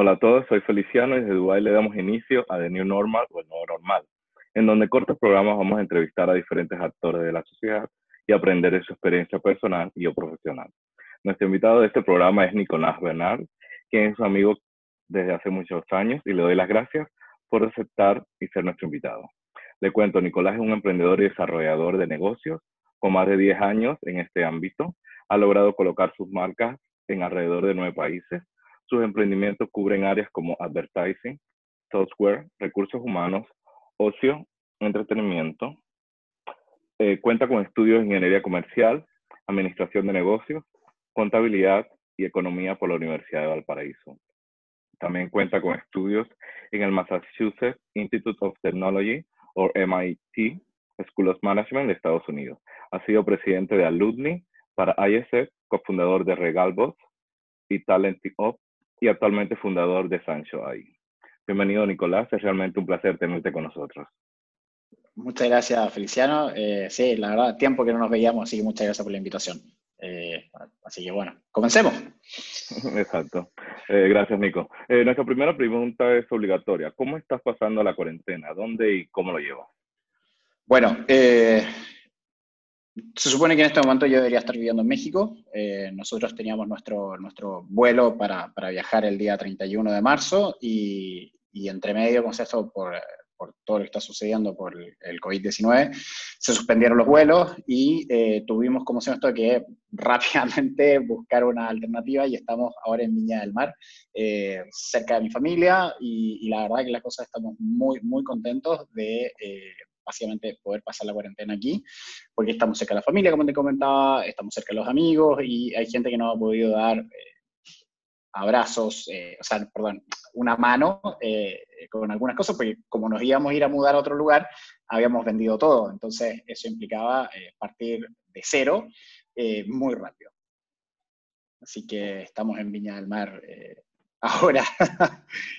Hola a todos, soy Feliciano y desde Dubái le damos inicio a The New Normal o el nuevo normal, en donde cortos programas vamos a entrevistar a diferentes actores de la sociedad y aprender de su experiencia personal y o profesional. Nuestro invitado de este programa es Nicolás Bernal, quien es un amigo desde hace muchos años y le doy las gracias por aceptar y ser nuestro invitado. Le cuento, Nicolás es un emprendedor y desarrollador de negocios con más de 10 años en este ámbito. Ha logrado colocar sus marcas en alrededor de nueve países sus emprendimientos cubren áreas como advertising, software, recursos humanos, ocio, entretenimiento. Eh, cuenta con estudios de ingeniería comercial, administración de negocios, contabilidad y economía por la Universidad de Valparaíso. También cuenta con estudios en el Massachusetts Institute of Technology o MIT School of Management de Estados Unidos. Ha sido presidente de Alumni para ISF, cofundador de Regalbot y Talent Up y actualmente fundador de Sancho ahí. Bienvenido, Nicolás. Es realmente un placer tenerte con nosotros. Muchas gracias, Feliciano. Eh, sí, la verdad, tiempo que no nos veíamos, así que muchas gracias por la invitación. Eh, así que bueno, comencemos. Exacto. Eh, gracias, Nico. nuestra primera pregunta es obligatoria. ¿Cómo estás pasando la cuarentena? ¿Dónde y cómo lo llevas? Bueno, se supone que en este momento yo debería estar viviendo en México. Eh, nosotros teníamos nuestro, nuestro vuelo para, para, viajar el día 31 de marzo y, y entre medio, con esto, por, por, todo lo que está sucediendo por el, COVID-19, se suspendieron los vuelos y eh, tuvimos, como se esto, que rápidamente buscar una alternativa y estamos ahora en Viña del Mar, eh, cerca de mi familia y, y, la verdad que las cosas estamos muy, muy contentos de básicamente poder pasar la cuarentena aquí, porque estamos cerca de la familia, como te comentaba, estamos cerca de los amigos y hay gente que no ha podido dar eh, abrazos, eh, o sea, perdón, una mano eh, con algunas cosas, porque como nos íbamos a ir a mudar a otro lugar, habíamos vendido todo, entonces eso implicaba partir de cero muy rápido. Así que estamos en Viña del Mar ahora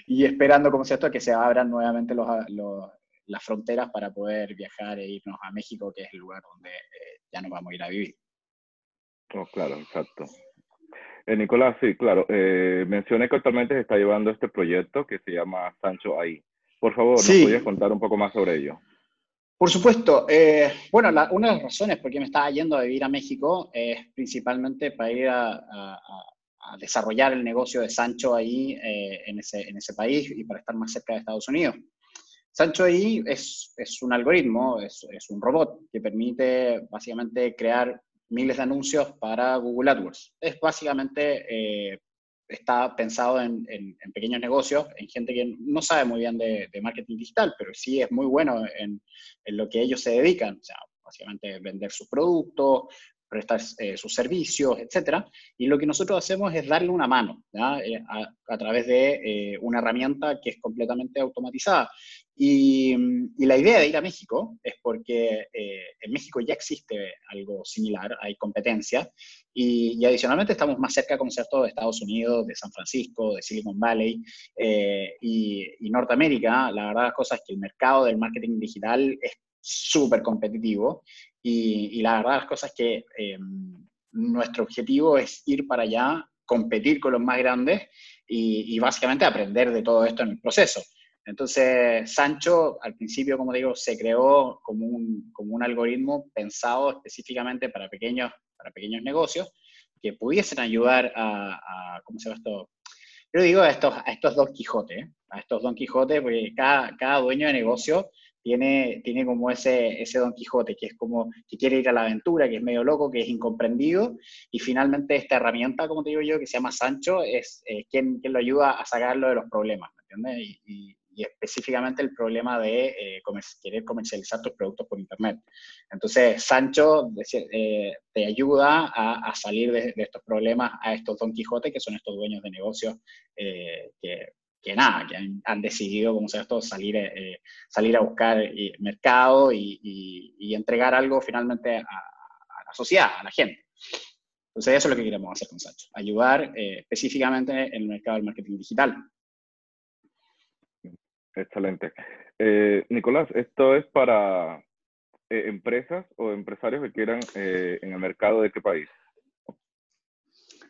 y esperando, como se esto, que se abran nuevamente los, los, las fronteras para poder viajar e irnos a México, que es el lugar donde eh, ya nos vamos a ir a vivir. Oh, claro, exacto. Eh, Nicolás, sí, claro. Eh, mencioné que actualmente se está llevando este proyecto que se llama Sancho Ahí. Por favor, ¿nos podrías contar un poco más sobre ello? Por supuesto. bueno, una de las razones por qué me estaba yendo a vivir a México es principalmente para ir a, desarrollar el negocio de Sancho ahí en, ese, en ese país y para estar más cerca de Estados Unidos. Sancho ahí es, un algoritmo, es, un robot que permite básicamente crear miles de anuncios para Google AdWords. Es básicamente, eh, está pensado en, pequeños negocios, en gente que no sabe muy bien de, de marketing digital, pero sí es muy bueno en, en, lo que ellos se dedican. O sea, básicamente vender sus productos, prestar eh, sus servicios, etcétera. Y lo que nosotros hacemos es darle una mano eh, a, través de eh, una herramienta que es completamente automatizada. Y, la idea de ir a México es porque en México ya existe algo similar, hay competencia, y, adicionalmente estamos más cerca, como cierto, de Estados Unidos, de San Francisco, de Silicon Valley y, y, Norteamérica. La verdad, las cosas es que el mercado del marketing digital es súper competitivo y, la verdad las cosas que em, nuestro objetivo es ir para allá, competir con los más grandes y, básicamente aprender de todo esto en el proceso. Entonces, Sancho, al principio, como digo, se creó como un, como un algoritmo pensado específicamente para pequeños, para pequeños negocios que pudiesen ayudar a, ¿cómo se llama esto? Yo digo a estos, a estos Don Quijote, a estos Don Quijote, porque cada, cada dueño de negocio tiene, tiene como ese, ese Don Quijote, que es como que quiere ir a la aventura, que es medio loco, que es incomprendido, y finalmente esta herramienta, como te digo yo, que se llama Sancho, es eh, quien, quien, lo ayuda a sacarlo de los problemas, ¿me entiendes? Y, específicamente el problema de eh, querer comercializar tus productos por Internet. Entonces, Sancho eh, te ayuda a, a salir de, de, estos problemas a estos Don Quijote, que son estos dueños de negocios que que nada, que han, decidido, como sea esto, salir, eh, salir a buscar eh, mercado y, y, entregar algo finalmente a, la sociedad, a la gente. Entonces eso es lo que queremos hacer con Sancho, ayudar eh, específicamente en el mercado del marketing digital. Excelente. Nicolás, ¿esto es para empresas o empresarios que quieran en el mercado de qué país?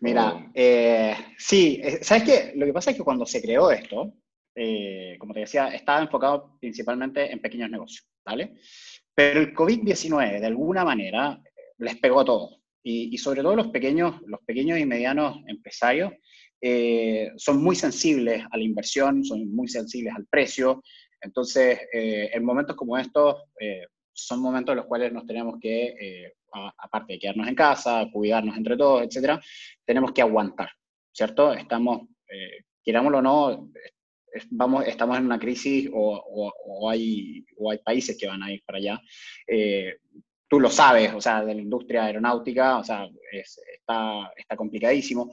Mira, eh, sí, eh, ¿sabes qué? Lo que pasa es que cuando se creó esto, eh, como te decía, estaba enfocado principalmente en pequeños negocios, ¿vale? Pero el COVID-19, de alguna manera, les pegó a todos. Y, sobre todo los pequeños, los pequeños y medianos empresarios son muy sensibles a la inversión, son muy sensibles al precio. Entonces, en momentos como estos, son momentos en los cuales nos tenemos que aparte de quedarnos en casa, cuidarnos entre todos, etcétera, tenemos que aguantar, ¿cierto? Estamos, eh, querámoslo o no, vamos, estamos en una crisis o, hay, hay países que van a ir para allá. Eh, tú lo sabes, o sea, de la industria aeronáutica, o sea, está, está complicadísimo.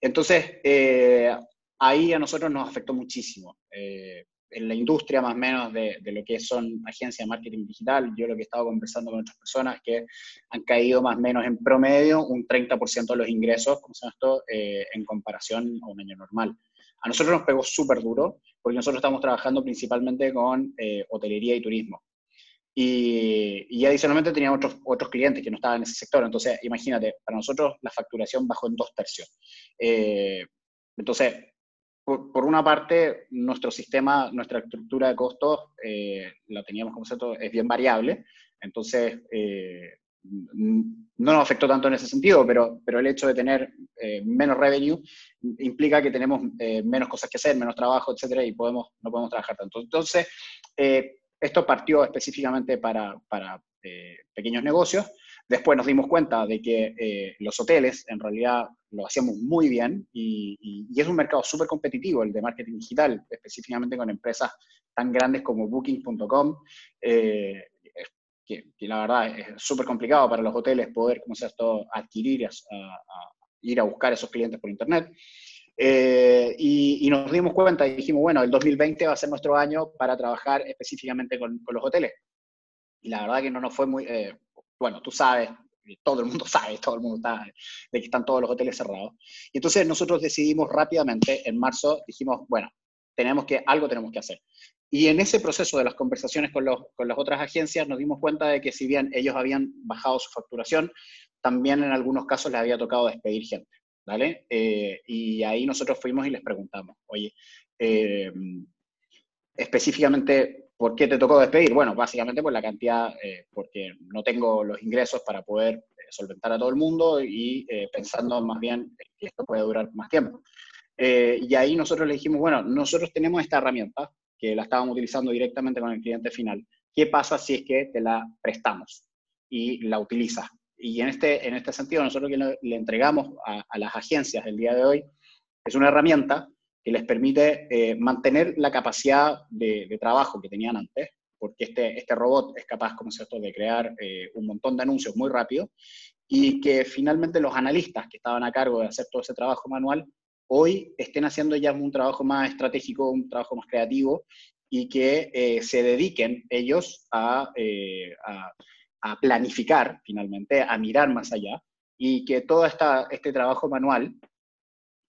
Entonces, eh, ahí a nosotros nos afectó muchísimo. Eh, en la industria más o menos de, lo que son agencias de marketing digital, yo lo que he estado conversando con otras personas que han caído más o menos en promedio un 30% de los ingresos, como se esto, eh, en comparación a un año normal. A nosotros nos pegó súper duro, porque nosotros estamos trabajando principalmente con eh, hotelería y turismo. Y, y, adicionalmente teníamos otros, otros clientes que no estaban en ese sector. Entonces, imagínate, para nosotros la facturación bajó en dos tercios. Eh, entonces, por, una parte, nuestro sistema, nuestra estructura de costos, eh, la teníamos como cierto, es bien variable, entonces eh, no nos afectó tanto en ese sentido, pero, pero el hecho de tener eh, menos revenue implica que tenemos menos cosas que hacer, menos trabajo, etcétera, y podemos, no podemos trabajar tanto. Entonces, esto partió específicamente para, para pequeños negocios, Después nos dimos cuenta de que eh, los hoteles en realidad lo hacíamos muy bien y, es un mercado súper competitivo el de marketing digital, específicamente con empresas tan grandes como booking.com, eh, que, la verdad es súper complicado para los hoteles poder, como sea esto, adquirir, a, ir a buscar esos clientes por internet. Eh, y, nos dimos cuenta y dijimos, bueno, el 2020 va a ser nuestro año para trabajar específicamente con, los hoteles. Y la verdad que no nos fue muy, bueno, tú sabes, todo el mundo sabe, todo el mundo está, de que están todos los hoteles cerrados. Y entonces nosotros decidimos rápidamente, en marzo, dijimos, bueno, tenemos que, algo tenemos que hacer. Y en ese proceso de las conversaciones con, los, con las otras agencias nos dimos cuenta de que si bien ellos habían bajado su facturación, también en algunos casos les había tocado despedir gente, ¿vale? Eh, y ahí nosotros fuimos y les preguntamos, oye, eh, específicamente ¿Por qué te tocó despedir? Bueno, básicamente por la cantidad, eh, porque no tengo los ingresos para poder eh, solventar a todo el mundo y eh, pensando más bien que esto puede durar más tiempo. y ahí nosotros le dijimos, bueno, nosotros tenemos esta herramienta que la estábamos utilizando directamente con el cliente final. ¿Qué pasa si es que te la prestamos y la utilizas? Y en este, en este sentido, nosotros que le, entregamos a, a las agencias el día de hoy es una herramienta que les permite eh, mantener la capacidad de, trabajo que tenían antes, porque este, este robot es capaz, como cierto, de crear eh, un montón de anuncios muy rápido, y que finalmente los analistas que estaban a cargo de hacer todo ese trabajo manual, hoy estén haciendo ya un trabajo más estratégico, un trabajo más creativo, y que eh, se dediquen ellos a, a, planificar finalmente, a mirar más allá, y que todo esta, este trabajo manual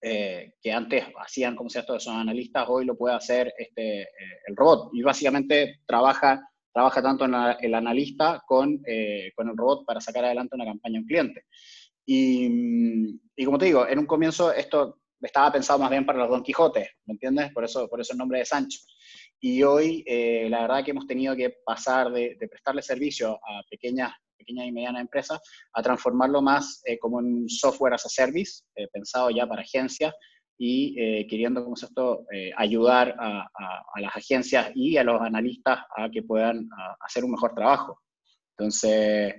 eh, que antes hacían, se esto, esos analistas, hoy lo puede hacer este, eh, el robot. Y básicamente trabaja, trabaja tanto en el analista con, eh, con, el robot para sacar adelante una campaña a un cliente. Y, y, como te digo, en un comienzo esto estaba pensado más bien para los Don Quijotes, ¿me entiendes? Por eso, por eso el nombre de Sancho. Y hoy, la verdad que hemos tenido que pasar de, de prestarle servicio a pequeñas pequeñas y medianas empresas, a transformarlo más eh, como un software as a service, eh, pensado ya para agencias y eh, queriendo, como esto, ayudar a, las agencias y a los analistas a que puedan hacer un mejor trabajo. Entonces,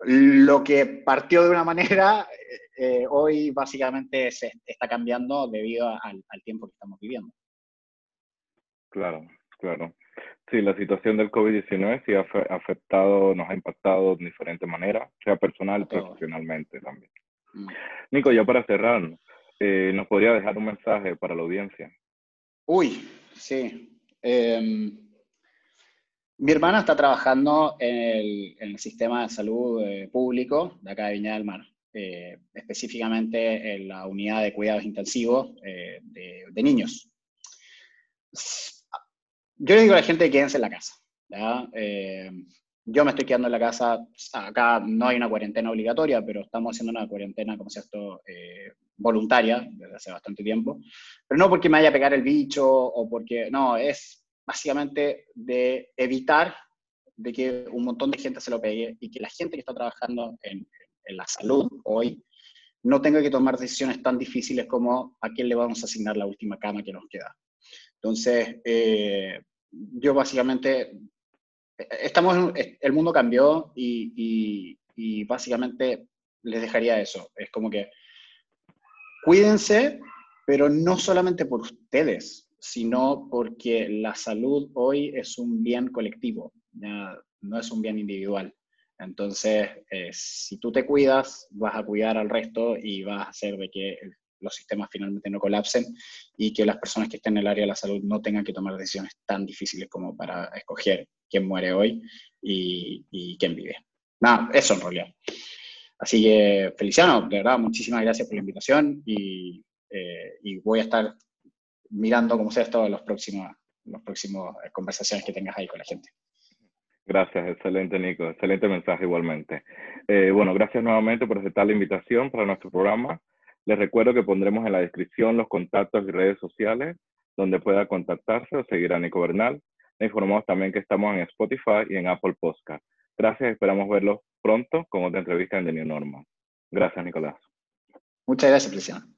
lo que partió de una manera, hoy básicamente se está cambiando debido al, al tiempo que estamos viviendo. Claro, claro. Sí, la situación del COVID-19 sí ha afectado, nos ha impactado de diferentes maneras, sea personal y profesionalmente también. Mm. Nico, ya para cerrar, eh, ¿nos podría dejar un mensaje para la audiencia? Uy, sí. Em, mi hermana está trabajando en el, sistema de salud eh, público de acá de Viña del Mar, eh, específicamente en la unidad de cuidados intensivos de, de niños yo le digo a la gente que quédense en la casa. Eh, yo me estoy quedando en la casa, acá no hay una cuarentena obligatoria, pero estamos haciendo una cuarentena, como se esto, eh, voluntaria desde hace bastante tiempo, pero no porque me vaya a pegar el bicho o porque, no, es básicamente de evitar de que un montón de gente se lo pegue y que la gente que está trabajando en, en la salud hoy no tenga que tomar decisiones tan difíciles como a quién le vamos a asignar la última cama que nos queda. Entonces, eh, yo básicamente, estamos, el mundo cambió y, básicamente les dejaría eso. Es como que cuídense, pero no solamente por ustedes, sino porque la salud hoy es un bien colectivo, no es un bien individual. Entonces, eh, si tú te cuidas, vas a cuidar al resto y vas a hacer de que los sistemas finalmente no colapsen y que las personas que estén en el área de la salud no tengan que tomar decisiones tan difíciles como para escoger quién muere hoy y, quién vive. Nada, eso en realidad. Así que, Feliciano, de verdad, muchísimas gracias por la invitación y, eh, voy a estar mirando cómo sea esto los próximos, los próximos eh, conversaciones que tengas ahí con la gente. Gracias, excelente Nico, excelente mensaje igualmente. Eh, bueno, gracias nuevamente por aceptar la invitación para nuestro programa. Les recuerdo que pondremos en la descripción los contactos y redes sociales donde pueda contactarse o seguir a Nico Bernal. Le informamos también que estamos en Spotify y en Apple Podcast. Gracias, esperamos verlos pronto con otra entrevista en The New Normal. Gracias, Nicolás. Muchas gracias, Cristian.